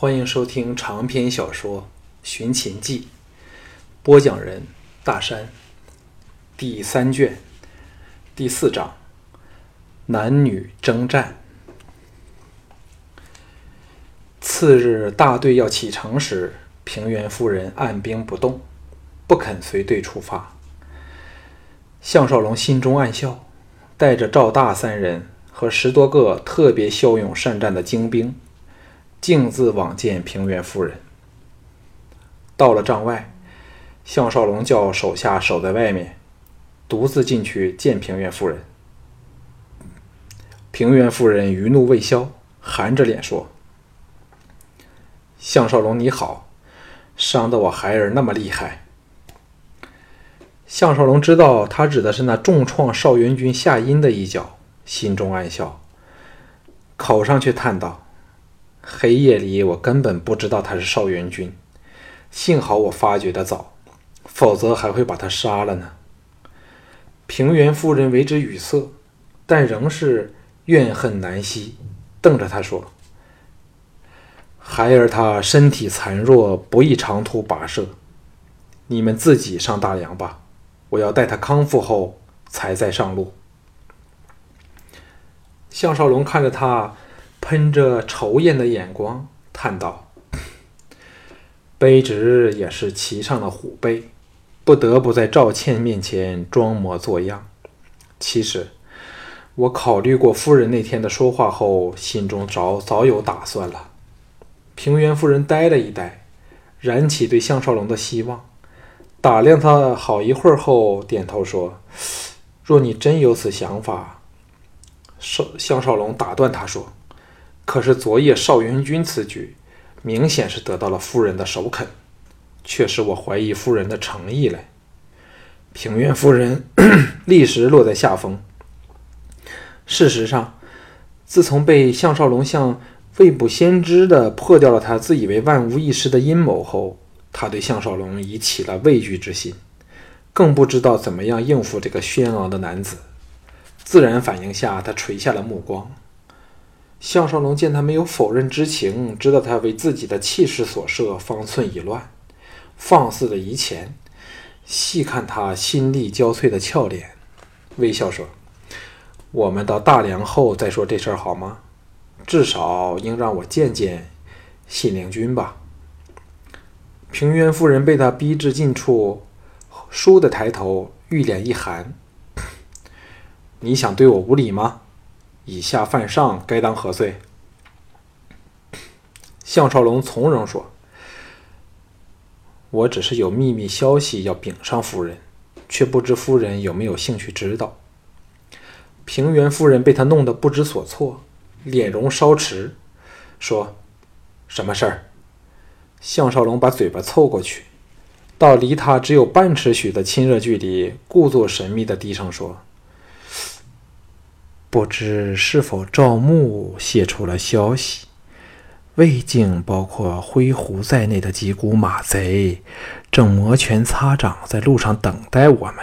欢迎收听长篇小说《寻秦记》，播讲人大山，第三卷第四章：男女征战。次日，大队要启程时，平原夫人按兵不动，不肯随队出发。项少龙心中暗笑，带着赵大三人和十多个特别骁勇善战的精兵。径自往见平原夫人。到了帐外，项少龙叫手下守在外面，独自进去见平原夫人。平原夫人余怒未消，含着脸说：“项少龙你好，伤得我孩儿那么厉害。”项少龙知道他指的是那重创少元军夏阴的一脚，心中暗笑，口上却叹道。黑夜里，我根本不知道他是少元军，幸好我发觉的早，否则还会把他杀了呢。平原夫人为之语塞，但仍是怨恨难息，瞪着他说：“孩儿他身体残弱，不宜长途跋涉，你们自己上大梁吧，我要待他康复后才再上路。”项少龙看着他。喷着愁艳的眼光，叹道：“卑职也是骑上了虎背，不得不在赵倩面前装模作样。其实，我考虑过夫人那天的说话后，心中早早有打算了。”平原夫人呆了一呆，燃起对项少龙的希望，打量他好一会儿后，点头说：“若你真有此想法。”少项少龙打断他说。可是昨夜少元军此举，明显是得到了夫人的首肯，却使我怀疑夫人的诚意了。平原夫人 立时落在下风。事实上，自从被项少龙向未卜先知的破掉了他自以为万无一失的阴谋后，他对项少龙已起了畏惧之心，更不知道怎么样应付这个轩昂的男子。自然反应下，他垂下了目光。项少龙见他没有否认之情，知道他为自己的气势所设，方寸已乱，放肆的移前，细看他心力交瘁的俏脸，微笑说：“我们到大梁后再说这事儿好吗？至少应让我见见信陵君吧。”平原夫人被他逼至近处，倏地抬头，玉脸一寒：“你想对我无礼吗？”以下犯上，该当何罪？项少龙从容说：“我只是有秘密消息要禀上夫人，却不知夫人有没有兴趣知道。”平原夫人被他弄得不知所措，脸容稍迟，说：“什么事儿？”项少龙把嘴巴凑过去，到离他只有半尺许的亲热距离，故作神秘的低声说。不知是否赵牧泄出了消息？魏境包括灰狐在内的几股马贼正摩拳擦掌，在路上等待我们。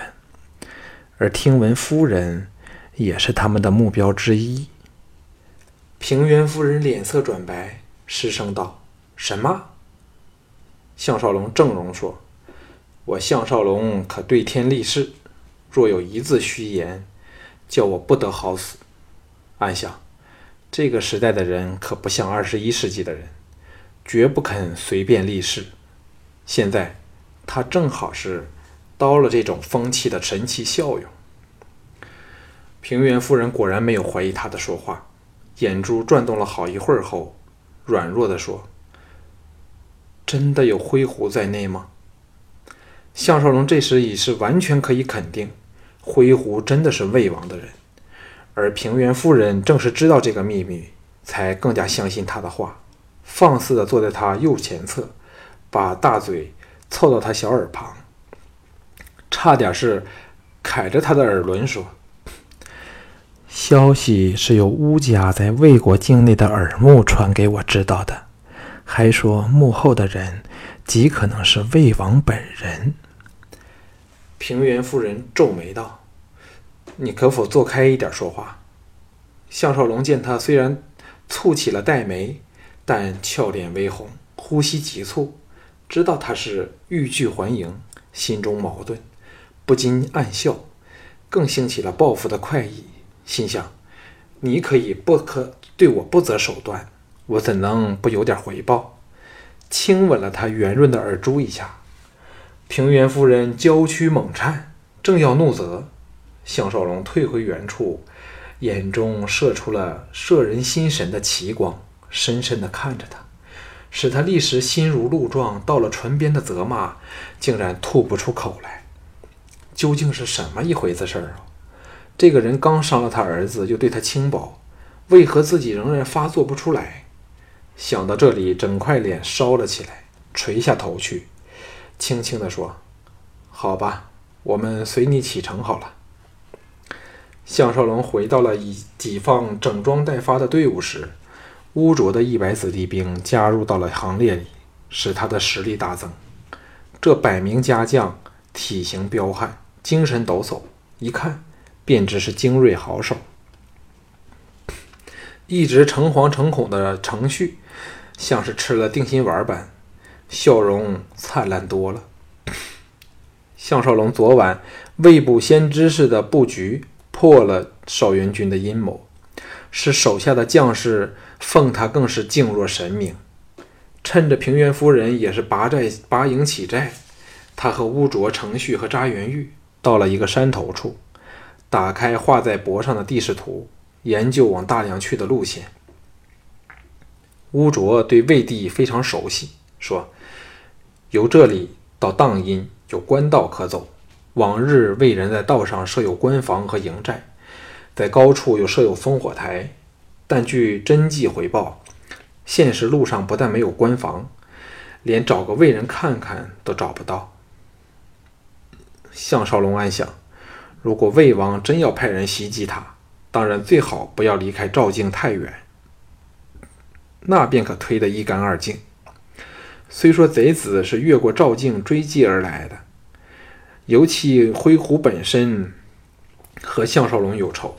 而听闻夫人也是他们的目标之一。平原夫人脸色转白，失声道：“什么？”项少龙正容说：“我项少龙可对天立誓，若有一字虚言。”叫我不得好死。暗想，这个时代的人可不像二十一世纪的人，绝不肯随便立誓。现在他正好是刀了这种风气的神奇效用。平原夫人果然没有怀疑他的说话，眼珠转动了好一会儿后，软弱地说：“真的有灰狐在内吗？”项少龙这时已是完全可以肯定。灰狐真的是魏王的人，而平原夫人正是知道这个秘密，才更加相信他的话，放肆地坐在他右前侧，把大嘴凑到他小耳旁，差点是揩着他的耳轮说：“消息是由乌家在魏国境内的耳目传给我知道的，还说幕后的人极可能是魏王本人。”平原夫人皱眉道：“你可否坐开一点说话？”项少龙见他虽然蹙起了黛眉，但俏脸微红，呼吸急促，知道他是欲拒还迎，心中矛盾，不禁暗笑，更兴起了报复的快意，心想：你可以不可对我不择手段，我怎能不有点回报？轻吻了他圆润的耳珠一下。平原夫人娇躯猛颤，正要怒责，项少龙退回原处，眼中射出了摄人心神的奇光，深深地看着他，使他立时心如鹿撞。到了唇边的责骂，竟然吐不出口来。究竟是什么一回子事儿啊？这个人刚伤了他儿子，又对他轻薄，为何自己仍然发作不出来？想到这里，整块脸烧了起来，垂下头去。轻轻地说：“好吧，我们随你启程好了。”项少龙回到了已己方整装待发的队伍时，污浊的一百子弟兵加入到了行列里，使他的实力大增。这百名家将体型彪悍，精神抖擞，一看便知是精锐好手。一直诚惶诚恐的程旭，像是吃了定心丸般。笑容灿烂多了。项少龙昨晚未卜先知似的布局破了少元军的阴谋，使手下的将士奉他更是敬若神明。趁着平原夫人也是拔寨拔营起寨，他和乌卓、程旭和扎元玉到了一个山头处，打开画在脖上的地势图，研究往大梁去的路线。乌卓对魏地非常熟悉，说。由这里到荡阴有官道可走，往日魏人在道上设有官房和营寨，在高处又设有烽火台，但据真迹回报，现实路上不但没有官房，连找个魏人看看都找不到。项少龙暗想：如果魏王真要派人袭击他，当然最好不要离开赵境太远，那便可推得一干二净。虽说贼子是越过赵境追击而来的，尤其灰狐本身和项少龙有仇，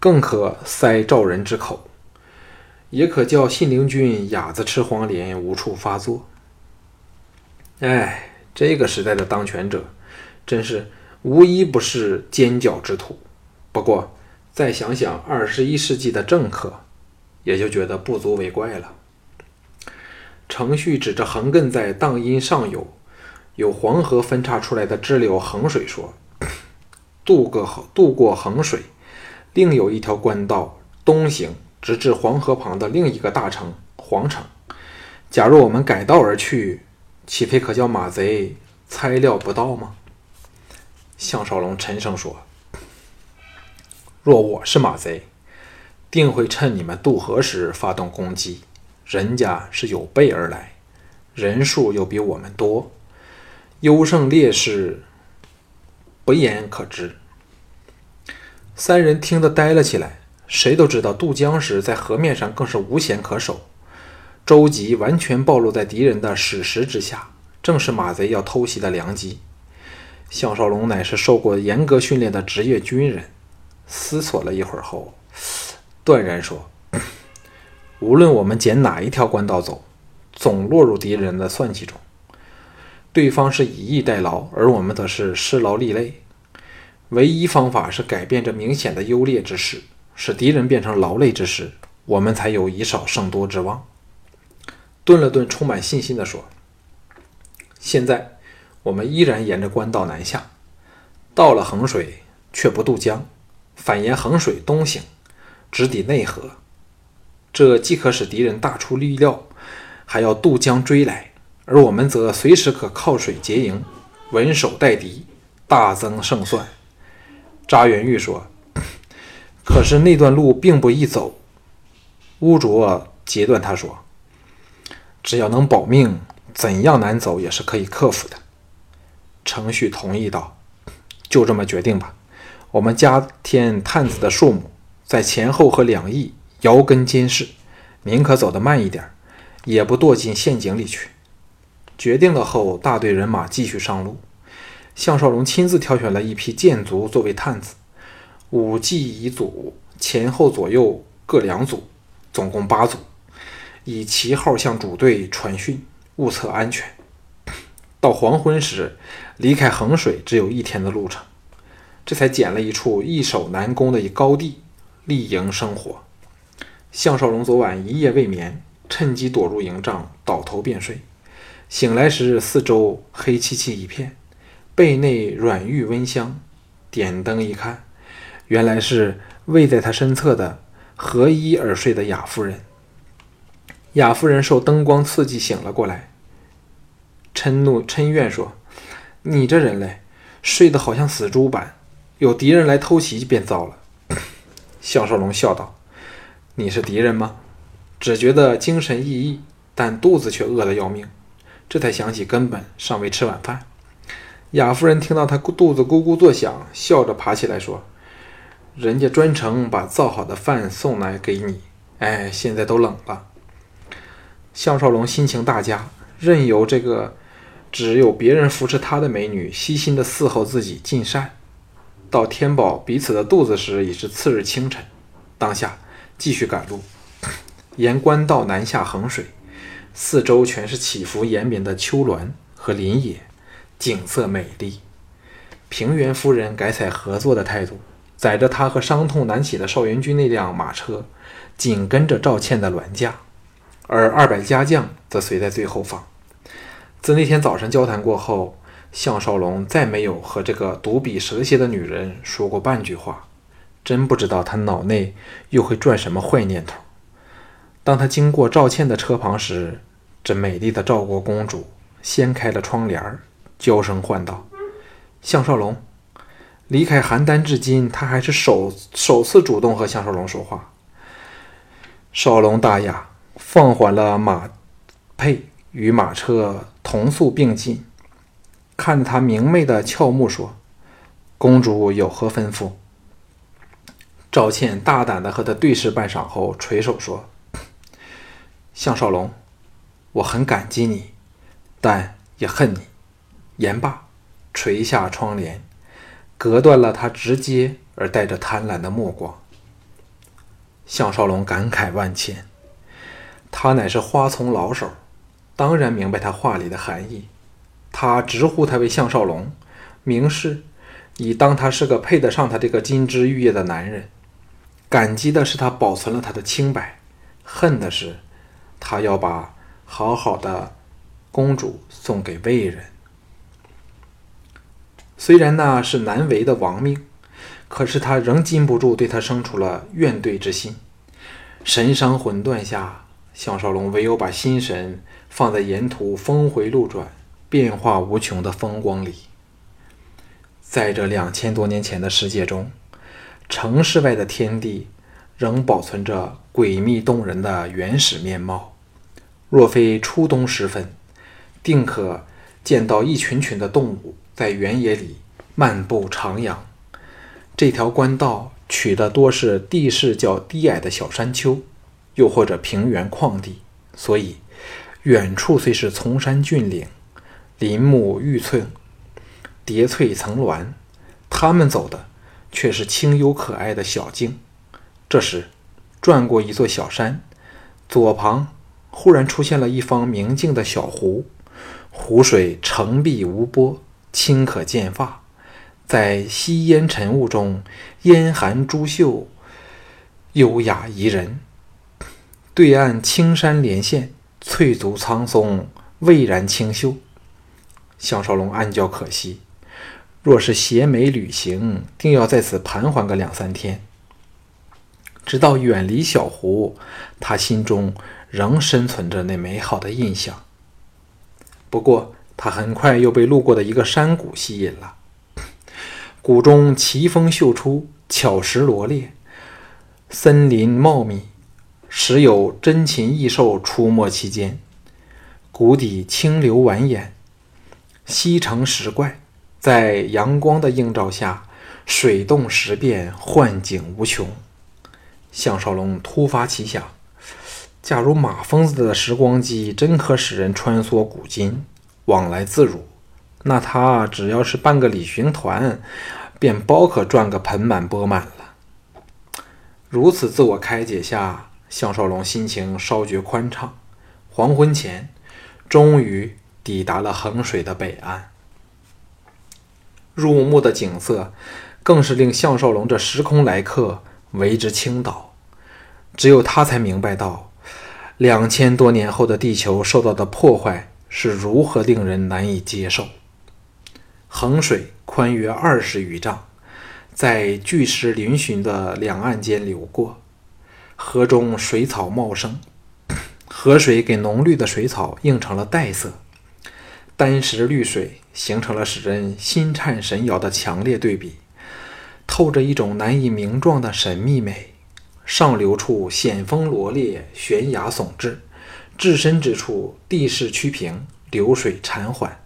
更可塞赵人之口，也可叫信陵君哑子吃黄连，无处发作。哎，这个时代的当权者，真是无一不是奸狡之徒。不过再想想二十一世纪的政客，也就觉得不足为怪了。程旭指着横亘在荡阴上游、有黄河分叉出来的支流衡水说：“渡过渡过衡水，另有一条官道东行，直至黄河旁的另一个大城皇城。假若我们改道而去，岂非可叫马贼猜料不到吗？”项少龙沉声说：“若我是马贼，定会趁你们渡河时发动攻击。”人家是有备而来，人数又比我们多，优胜劣势不言可知。三人听得呆了起来。谁都知道渡江时在河面上更是无险可守，舟楫完全暴露在敌人的矢石之下，正是马贼要偷袭的良机。项少龙乃是受过严格训练的职业军人，思索了一会儿后，断然说。无论我们捡哪一条官道走，总落入敌人的算计中。对方是以逸待劳，而我们则是失劳力累。唯一方法是改变这明显的优劣之势，使敌人变成劳累之时，我们才有以少胜多之望。顿了顿，充满信心地说：“现在我们依然沿着官道南下，到了衡水却不渡江，反沿衡水东行，直抵内河。”这既可使敌人大出预料，还要渡江追来，而我们则随时可靠水结营，稳守待敌，大增胜算。查元玉说：“可是那段路并不易走。”乌卓截断他说：“只要能保命，怎样难走也是可以克服的。”程旭同意道：“就这么决定吧，我们加添探子的数目，在前后和两翼。”摇根监视，宁可走得慢一点，也不堕进陷阱里去。决定了后，大队人马继续上路。项少龙亲自挑选了一批剑卒作为探子，五骑一组，前后左右各两组，总共八组。以旗号向主队传讯，务测安全。到黄昏时，离开衡水只有一天的路程，这才捡了一处易守难攻的一高地，立营生活。项少龙昨晚一夜未眠，趁机躲入营帐，倒头便睡。醒来时，四周黑漆漆一片，被内软玉温香。点灯一看，原来是偎在他身侧的合衣而睡的雅夫人。雅夫人受灯光刺激醒了过来，嗔怒嗔怨说：“你这人嘞，睡得好像死猪般，有敌人来偷袭便糟了。”项少龙笑道：“你是敌人吗？只觉得精神奕奕，但肚子却饿得要命。”这才想起根本尚未吃晚饭。雅夫人听到他肚子咕咕作响，笑着爬起来说：“人家专程把造好的饭送来给你，哎，现在都冷了。”项少龙心情大佳，任由这个只有别人扶持他的美女悉心的伺候自己尽善。到填饱彼此的肚子时，已是次日清晨。当下继续赶路，沿官道南下衡水。四周全是起伏延绵的丘峦和林野，景色美丽。平原夫人改采合作的态度，载着他和伤痛难起的邵元军那辆马车，紧跟着赵倩的銮驾，而二百家将则随在最后方。自那天早晨交谈过后，项少龙再没有和这个独比蛇蝎的女人说过半句话，真不知道他脑内又会转什么坏念头。当他经过赵倩的车旁时，这美丽的赵国公主掀开了窗帘，娇声唤道：“项少龙。”离开邯郸至今，他还是首首次主动和项少龙说话。少龙大雅，放缓了马配，与马车同速并进，看着他明媚的俏目说：“公主有何吩咐？”赵倩大胆地和他对视半晌后，垂手说：“项少龙。”我很感激你，但也恨你。言罢，垂下窗帘，隔断了他直接而带着贪婪的目光。项少龙感慨万千，他乃是花丛老手，当然明白他话里的含义。他直呼他为项少龙，明示以当他是个配得上他这个金枝玉叶的男人。感激的是他保存了他的清白，恨的是他要把。好好的公主送给魏人，虽然那是难为的亡命，可是他仍禁不住对他生出了怨怼之心。神伤魂断下，项少龙唯有把心神放在沿途峰回路转、变化无穷的风光里。在这两千多年前的世界中，城市外的天地仍保存着诡秘动人的原始面貌。若非初冬时分，定可见到一群群的动物在原野里漫步徜徉。这条官道取的多是地势较低矮的小山丘，又或者平原旷地，所以远处虽是崇山峻岭、林木郁翠、叠翠层峦，他们走的却是清幽可爱的小径。这时，转过一座小山，左旁。忽然出现了一方明净的小湖，湖水澄碧无波，清可见发，在夕烟尘雾中，烟含珠秀，优雅宜人。对岸青山连线，翠竹苍松，蔚然清秀。项少龙暗叫可惜，若是携美旅行，定要在此盘桓个两三天。直到远离小湖，他心中。仍深存着那美好的印象。不过，他很快又被路过的一个山谷吸引了。谷中奇峰秀出，巧石罗列，森林茂密，时有珍禽异兽出没其间。谷底清流蜿蜒，溪成石怪，在阳光的映照下，水动石变，幻景无穷。项少龙突发奇想。假如马疯子的时光机真可使人穿梭古今，往来自如，那他只要是办个旅行团，便包可赚个盆满钵满了。如此自我开解下，项少龙心情稍觉宽敞。黄昏前，终于抵达了衡水的北岸。入目的景色，更是令项少龙这时空来客为之倾倒。只有他才明白到，两千多年后的地球受到的破坏是如何令人难以接受。衡水宽约二十余丈，在巨石嶙峋的两岸间流过，河中水草茂盛，河水给浓绿的水草映成了黛色。丹石绿水形成了使人心颤神摇的强烈对比，透着一种难以名状的神秘美。上流处险峰罗列，悬崖耸峙；至深之处地势曲平，流水潺缓，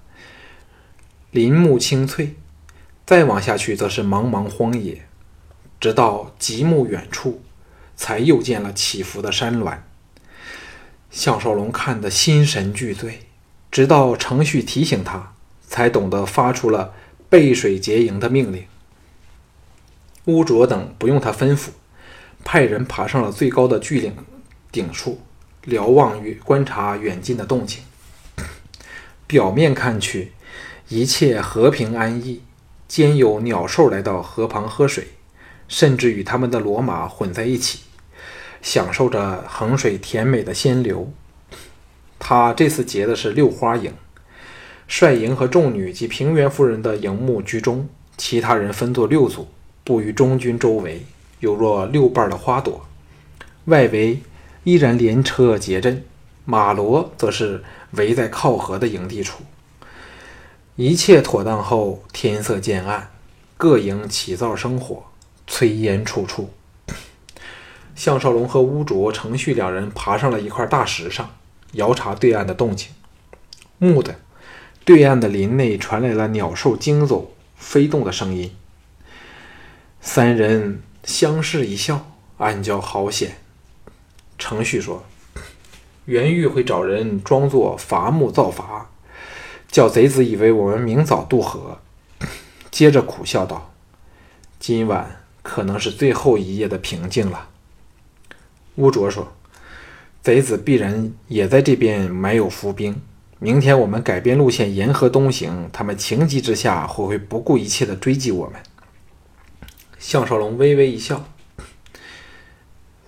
林木青翠。再往下去则是茫茫荒野，直到极目远处，才又见了起伏的山峦。项少龙看得心神俱醉。直到程旭提醒他，才懂得发出了背水结营的命令。乌卓等不用他吩咐，派人爬上了最高的巨岭顶处，瞭望与观察远近的动静。表面看去，一切和平安逸，兼有鸟兽来到河旁喝水，甚至与他们的骡马混在一起，享受着衡水甜美的仙流。他这次结的是六花营，帅营和众女及平原夫人的营目居中，其他人分作六组，布于中军周围，有若六瓣的花朵。外围依然连车结阵，马骡则是围在靠河的营地处。一切妥当后，天色渐暗，各营起灶生火，炊烟处处。项少龙和乌卓、程旭两人爬上了一块大石上。遥察对岸的动静，木的，对岸的林内传来了鸟兽惊走、飞动的声音。三人相视一笑，暗叫好险。程旭说：“袁玉会找人装作伐木造伐，叫贼子以为我们明早渡河。”接着苦笑道：“今晚可能是最后一夜的平静了。”乌卓说。贼子必然也在这边埋有伏兵。明天我们改变路线，沿河东行，他们情急之下会会不顾一切的追击我们。项少龙微微一笑：“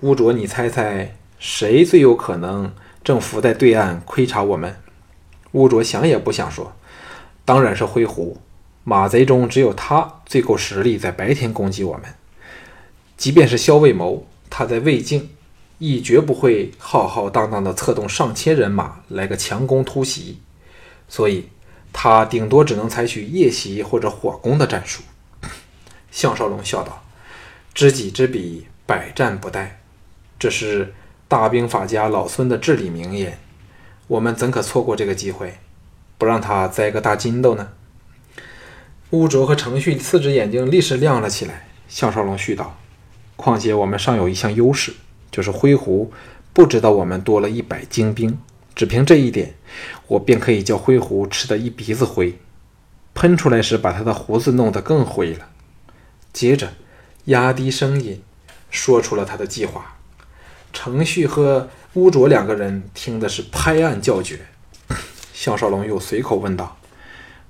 乌卓，你猜猜谁最有可能正伏在对岸窥察我们？”乌卓想也不想说：“当然是灰狐。马贼中只有他最够实力，在白天攻击我们。即便是萧卫谋，他在魏境。”亦绝不会浩浩荡荡地策动上千人马来个强攻突袭，所以他顶多只能采取夜袭或者火攻的战术。项少龙笑道：“知己知彼，百战不殆，这是大兵法家老孙的至理名言。我们怎可错过这个机会，不让他栽个大筋斗呢？”乌卓和程旭四只眼睛立时亮了起来。项少龙续道：“况且我们尚有一项优势。”就是灰狐不知道我们多了一百精兵，只凭这一点，我便可以叫灰狐吃得一鼻子灰，喷出来时把他的胡子弄得更灰了。接着压低声音说出了他的计划。程旭和乌卓两个人听的是拍案叫绝。项少龙又随口问道：“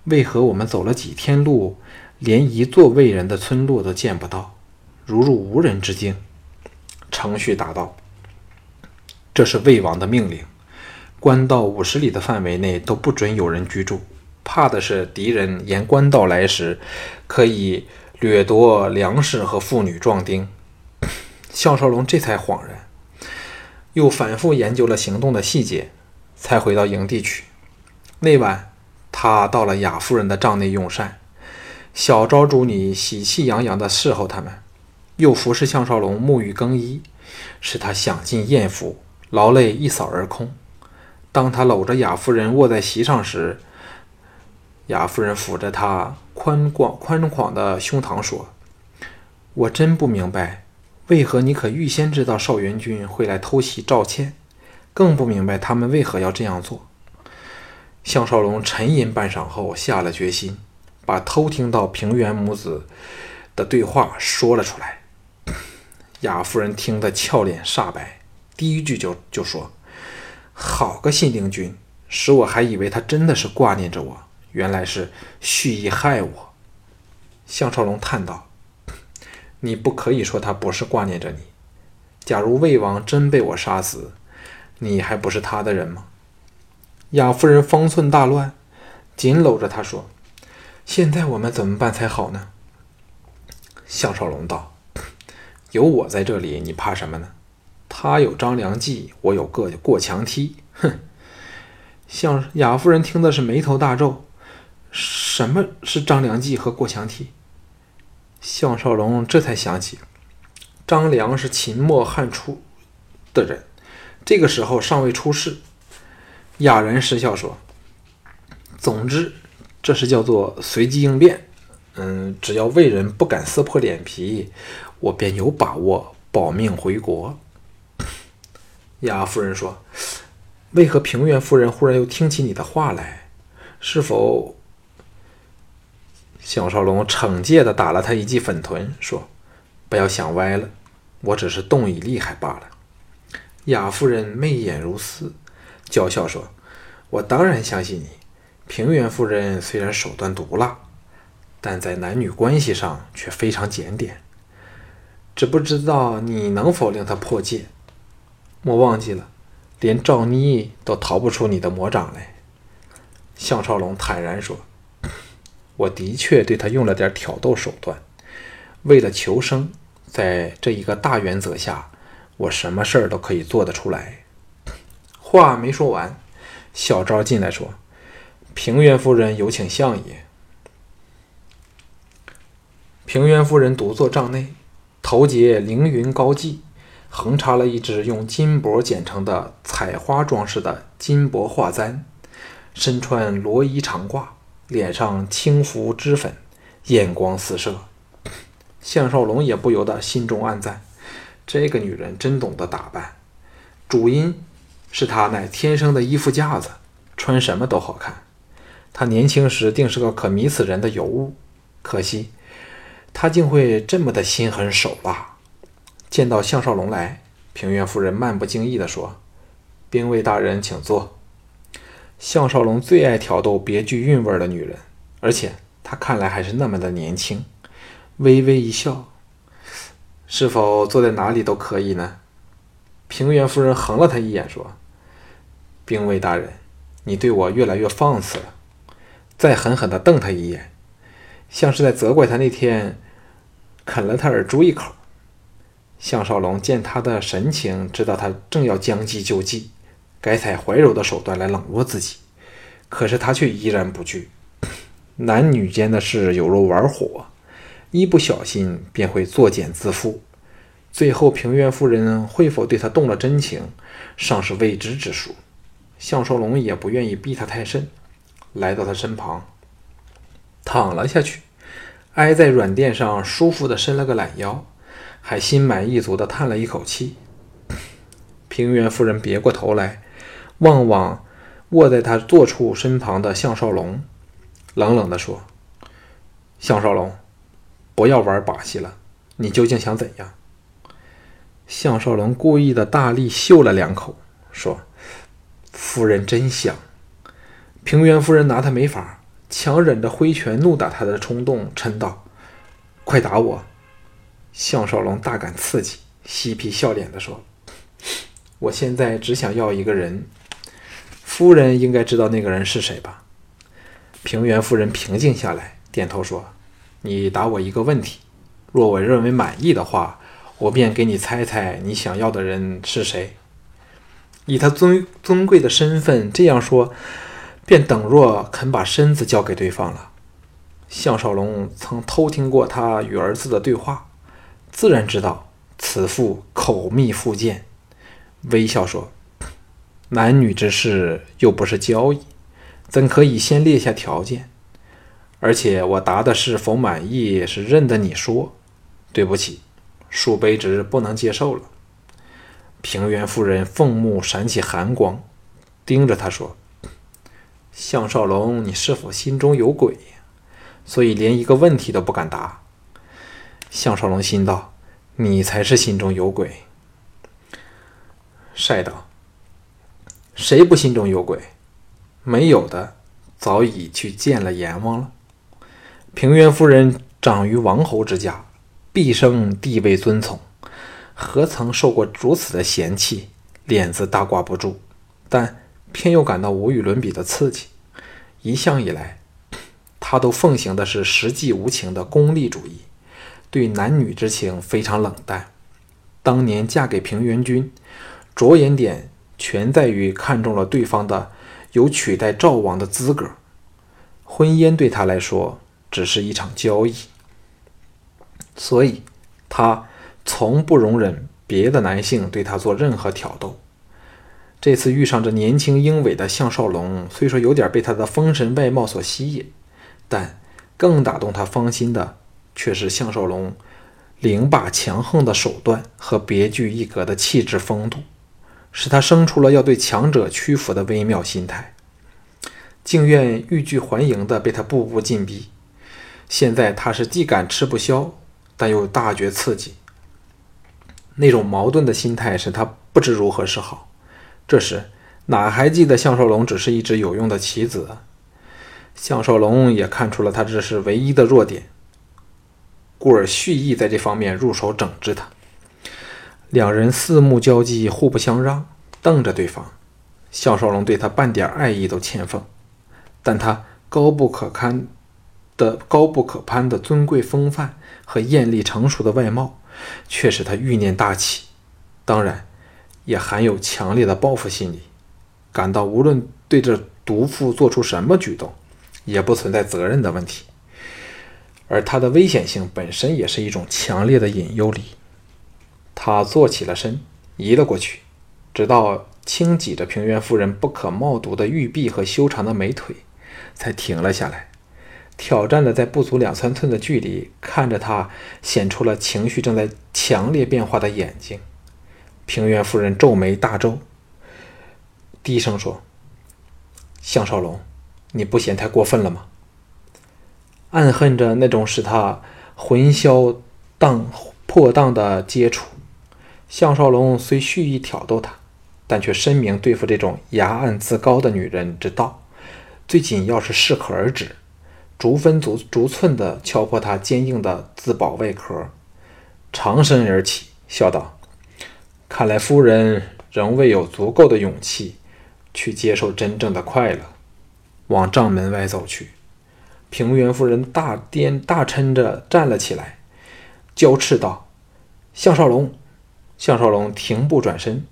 为何我们走了几天路，连一座魏人的村落都见不到，如入无人之境？”程旭答道：“这是魏王的命令，官道五十里的范围内都不准有人居住，怕的是敌人沿官道来时，可以掠夺粮食和妇女壮丁。”项少龙这才恍然，又反复研究了行动的细节，才回到营地去。那晚，他到了雅夫人的帐内用膳，小昭主女喜气洋洋地侍候他们。又服侍项少龙沐浴更衣，使他享尽艳福，劳累一扫而空。当他搂着雅夫人卧在席上时，雅夫人抚着他宽广宽广的胸膛说：“我真不明白，为何你可预先知道少元君会来偷袭赵倩，更不明白他们为何要这样做。”项少龙沉吟半晌后，下了决心，把偷听到平原母子的对话说了出来。雅夫人听得俏脸煞白，第一句就就说：“好个信陵君，使我还以为他真的是挂念着我，原来是蓄意害我。”项少龙叹道：“你不可以说他不是挂念着你。假如魏王真被我杀死，你还不是他的人吗？”雅夫人方寸大乱，紧搂着他说：“现在我们怎么办才好呢？”项少龙道：“有我在这里，你怕什么呢？他有张良计，我有个过墙梯。”哼！项雅夫人听的是眉头大皱：“什么是张良计和过墙梯？”项少龙这才想起，张良是秦末汉初的人，这个时候尚未出世。雅人失笑说：“总之，这是叫做随机应变。嗯，只要魏人不敢撕破脸皮，我便有把握保命回国。”雅夫人说：“为何平原夫人忽然又听起你的话来？是否？”小少龙惩戒的打了他一记粉臀，说：“不要想歪了，我只是动以厉害罢了。”雅夫人媚眼如丝。娇笑说：“我当然相信你。平原夫人虽然手段毒辣，但在男女关系上却非常检点。只不知道你能否令他破戒？莫忘记了，连赵妮都逃不出你的魔掌来。”项少龙坦然说：“我的确对他用了点挑逗手段。为了求生，在这一个大原则下，我什么事儿都可以做得出来。”话没说完，小昭进来说：“平原夫人有请相爷。”平原夫人独坐帐内，头结凌云高髻，横插了一只用金箔剪成的彩花装饰的金箔画簪，身穿罗衣长褂，脸上轻拂脂粉，眼光四射。项少龙也不由得心中暗赞：这个女人真懂得打扮。主因。是她乃天生的衣服架子，穿什么都好看。她年轻时定是个可迷死人的尤物，可惜他竟会这么的心狠手辣。见到项少龙来，平原夫人漫不经意地说：“兵卫大人，请坐。”项少龙最爱挑逗别具韵味的女人，而且他看来还是那么的年轻。微微一笑：“是否坐在哪里都可以呢？”平原夫人横了他一眼，说。兵卫大人，你对我越来越放肆了。再狠狠地瞪他一眼，像是在责怪他那天啃了他耳珠一口。项少龙见他的神情，知道他正要将计就计，改采怀柔的手段来冷落自己。可是他却依然不惧。男女间的事有如玩火，一不小心便会作茧自缚。最后平原夫人会否对他动了真情，尚是未知之数。项少龙也不愿意逼他太甚，来到他身旁，躺了下去，挨在软垫上，舒服的伸了个懒腰，还心满意足的叹了一口气。平原夫人别过头来，望望卧在他坐处身旁的项少龙，冷冷的说：“项少龙，不要玩把戏了，你究竟想怎样？”项少龙故意的大力嗅了两口，说。夫人真香。平原夫人拿他没法，强忍着挥拳怒打他的冲动，嗔道：“快打我！”项少龙大感刺激，嬉皮笑脸地说：“我现在只想要一个人，夫人应该知道那个人是谁吧？”平原夫人平静下来，点头说：“你答我一个问题，若我认为满意的话，我便给你猜猜你想要的人是谁。”以他尊尊贵的身份这样说，便等若肯把身子交给对方了。项少龙曾偷听过他与儿子的对话，自然知道此妇口蜜腹剑，微笑说：“男女之事又不是交易，怎可以先列下条件？而且我答的是否满意，是认得你说。对不起，恕卑职不能接受了。”平原夫人凤目闪起寒光，盯着他说：“项少龙，你是否心中有鬼？所以连一个问题都不敢答。”项少龙心道：“你才是心中有鬼。”晒道：“谁不心中有鬼？没有的，早已去见了阎王了。平原夫人长于王侯之家，毕生地位尊崇，何曾受过如此的嫌弃？脸子大挂不住，但偏又感到无与伦比的刺激。一向以来，他都奉行的是实际无情的功利主义，对男女之情非常冷淡。当年嫁给平原君。”着眼点全在于看中了对方的有取代赵王的资格，婚姻对他来说只是一场交易，所以他从不容忍别的男性对他做任何挑逗。这次遇上这年轻英伟的项少龙，虽说有点被他的风神外貌所吸引，但更打动他芳心的却是项少龙凌霸强横的手段和别具一格的气质风度。使他生出了要对强者屈服的微妙心态，竟愿欲拒还迎的被他步步进逼。现在他是既感吃不消，但又大觉刺激。那种矛盾的心态使他不知如何是好。这时哪还记得项少龙只是一只有用的棋子？项少龙也看出了他这是唯一的弱点，故而蓄意在这方面入手整治他。两人四目交击，互不相让，瞪着对方。项少龙对他半点爱意都欠奉，但他高不可堪的高不可攀的尊贵风范和艳丽成熟的外貌，却使他欲念大起。当然，也含有强烈的报复心理，感到无论对这毒妇做出什么举动，也不存在责任的问题。而他的危险性本身也是一种强烈的隐忧力。他坐起了身，移了过去，直到轻挤着平原夫人不可冒读的玉臂和修长的美腿，才停了下来，挑战的在不足两三寸的距离看着他，显出了情绪正在强烈变化的眼睛。平原夫人皱眉大皱，低声说：“项少龙，你不嫌太过分了吗？”暗恨着那种使他魂销荡破荡的接触。项少龙虽蓄意挑逗她，但却深明对付这种牙暗自高的女人之道，最紧要是适可而止，逐分逐逐寸地敲破她坚硬的自保外壳。长身而起，笑道：“看来夫人仍未有足够的勇气去接受真正的快乐。”往帐门外走去。平原夫人大颠大抻着站了起来，娇斥道：“项少龙！”项少龙停步转身，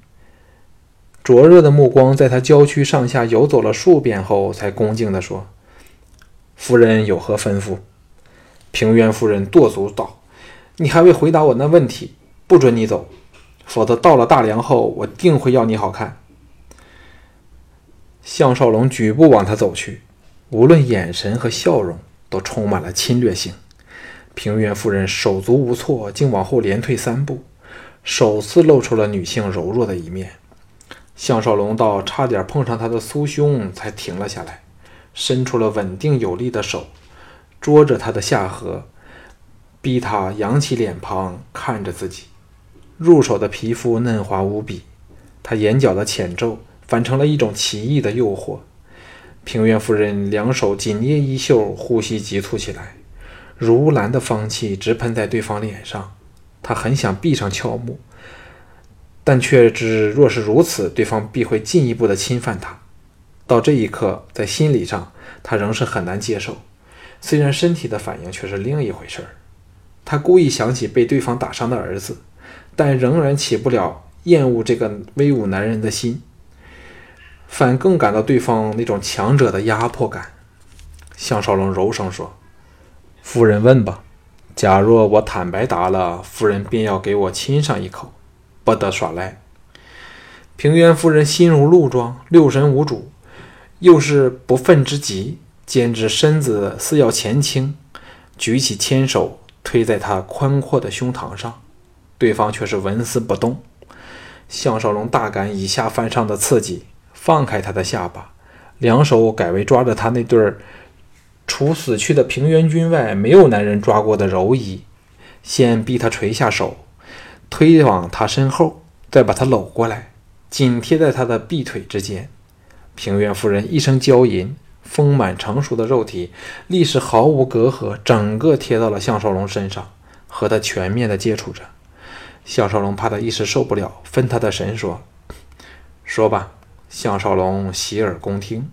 灼热的目光在他娇躯上下游走了数遍后，才恭敬地说：“夫人有何吩咐？”平原夫人跺足道：“你还未回答我那问题，不准你走，否则到了大梁后，我定会要你好看。”项少龙举步往他走去，无论眼神和笑容都充满了侵略性。平原夫人手足无措，竟往后连退三步。首次露出了女性柔弱的一面，项少龙到差点碰上她的酥胸，才停了下来，伸出了稳定有力的手，捉着她的下颌，逼她扬起脸庞看着自己。入手的皮肤嫩滑无比，她眼角的浅皱反成了一种奇异的诱惑。平原夫人两手紧捏衣袖，呼吸急促起来，如兰的芳气直喷在对方脸上。他很想闭上俏目，但却知若是如此，对方必会进一步的侵犯他。到这一刻，在心理上，他仍是很难接受。虽然身体的反应却是另一回事儿。他故意想起被对方打伤的儿子，但仍然起不了厌恶这个威武男人的心，反更感到对方那种强者的压迫感。项少龙柔声说：“夫人问吧。”假若我坦白答了，夫人便要给我亲上一口，不得耍赖。平原夫人心如鹿撞，六神无主，又是不忿之极，简直身子似要前倾，举起千手推在他宽阔的胸膛上，对方却是纹丝不动。项少龙大感以下犯上的刺激，放开他的下巴，两手改为抓着他那对儿。除死去的平原君外，没有男人抓过的柔夷。先逼他垂下手，推往他身后，再把他搂过来，紧贴在他的臂腿之间。平原夫人一声娇吟，丰满成熟的肉体立时毫无隔阂，整个贴到了项少龙身上，和他全面的接触着。项少龙怕他一时受不了，分他的神说：“说吧。”项少龙洗耳恭听。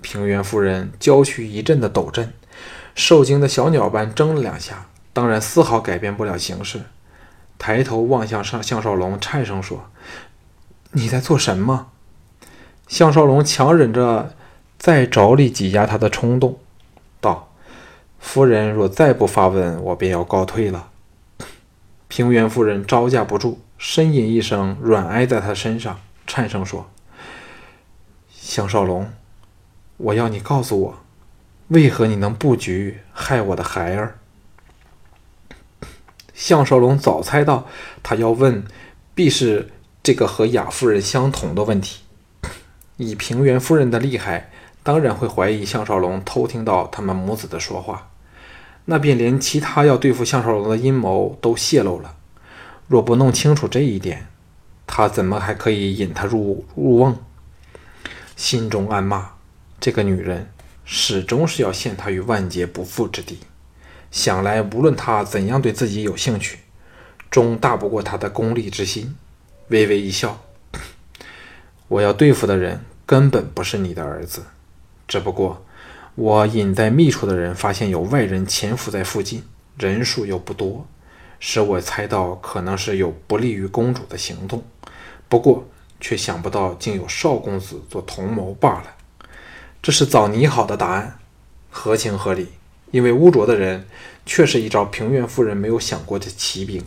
平原夫人娇躯一阵的抖震，受惊的小鸟般挣了两下，当然丝毫改变不了形势。抬头望向上，项少龙颤声说：“你在做什么？”项少龙强忍着再着力挤压他的冲动，道：“夫人若再不发问，我便要告退了。”平原夫人招架不住，呻吟一声，软挨在他身上，颤声说：“项少龙，我要你告诉我，为何你能布局害我的孩儿？”项少龙早猜到他要问，必是这个和雅夫人相同的问题。以平原夫人的厉害，当然会怀疑项少龙偷听到他们母子的说话，那便连其他要对付项少龙的阴谋都泄露了。若不弄清楚这一点，他怎么还可以引他入入瓮？心中暗骂：这个女人始终是要陷他于万劫不复之地。想来，无论他怎样对自己有兴趣，终大不过他的功利之心。微微一笑：“我要对付的人根本不是你的儿子，只不过我隐在密处的人发现有外人潜伏在附近，人数又不多，使我猜到可能是有不利于公主的行动。不过，却想不到竟有少公子做同谋罢了。这是早拟好的答案，合情合理。”因为污浊的人，却是一招平原夫人没有想过的奇兵。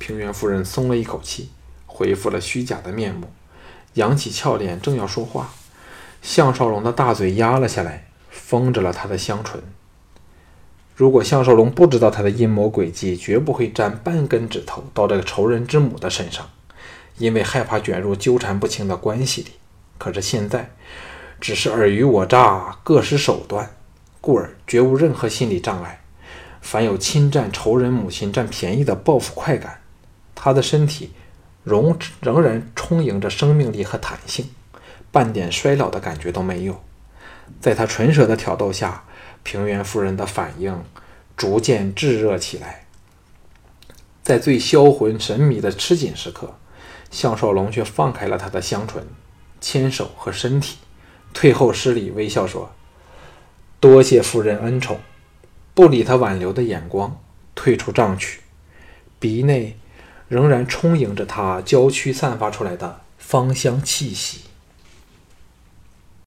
平原夫人松了一口气，恢复了虚假的面目，扬起俏脸，正要说话，项少龙的大嘴压了下来，封着了他的香唇。如果项少龙不知道他的阴谋诡计，绝不会沾半根指头到这个仇人之母的身上，因为害怕卷入纠缠不清的关系里。可是现在，只是尔虞我诈，各施手段。故而绝无任何心理障碍，凡有侵占仇人母亲占便宜的报复快感，他的身体仍仍然充盈着生命力和弹性，半点衰老的感觉都没有。在他唇舌的挑逗下，平原夫人的反应逐渐炙热起来。在最销魂神迷的吃紧时刻，项少龙却放开了他的香唇、牵手和身体，退后施礼，微笑说。多谢夫人恩宠，不理他挽留的眼光，退出帐去，鼻内仍然充盈着他娇躯散发出来的芳香气息。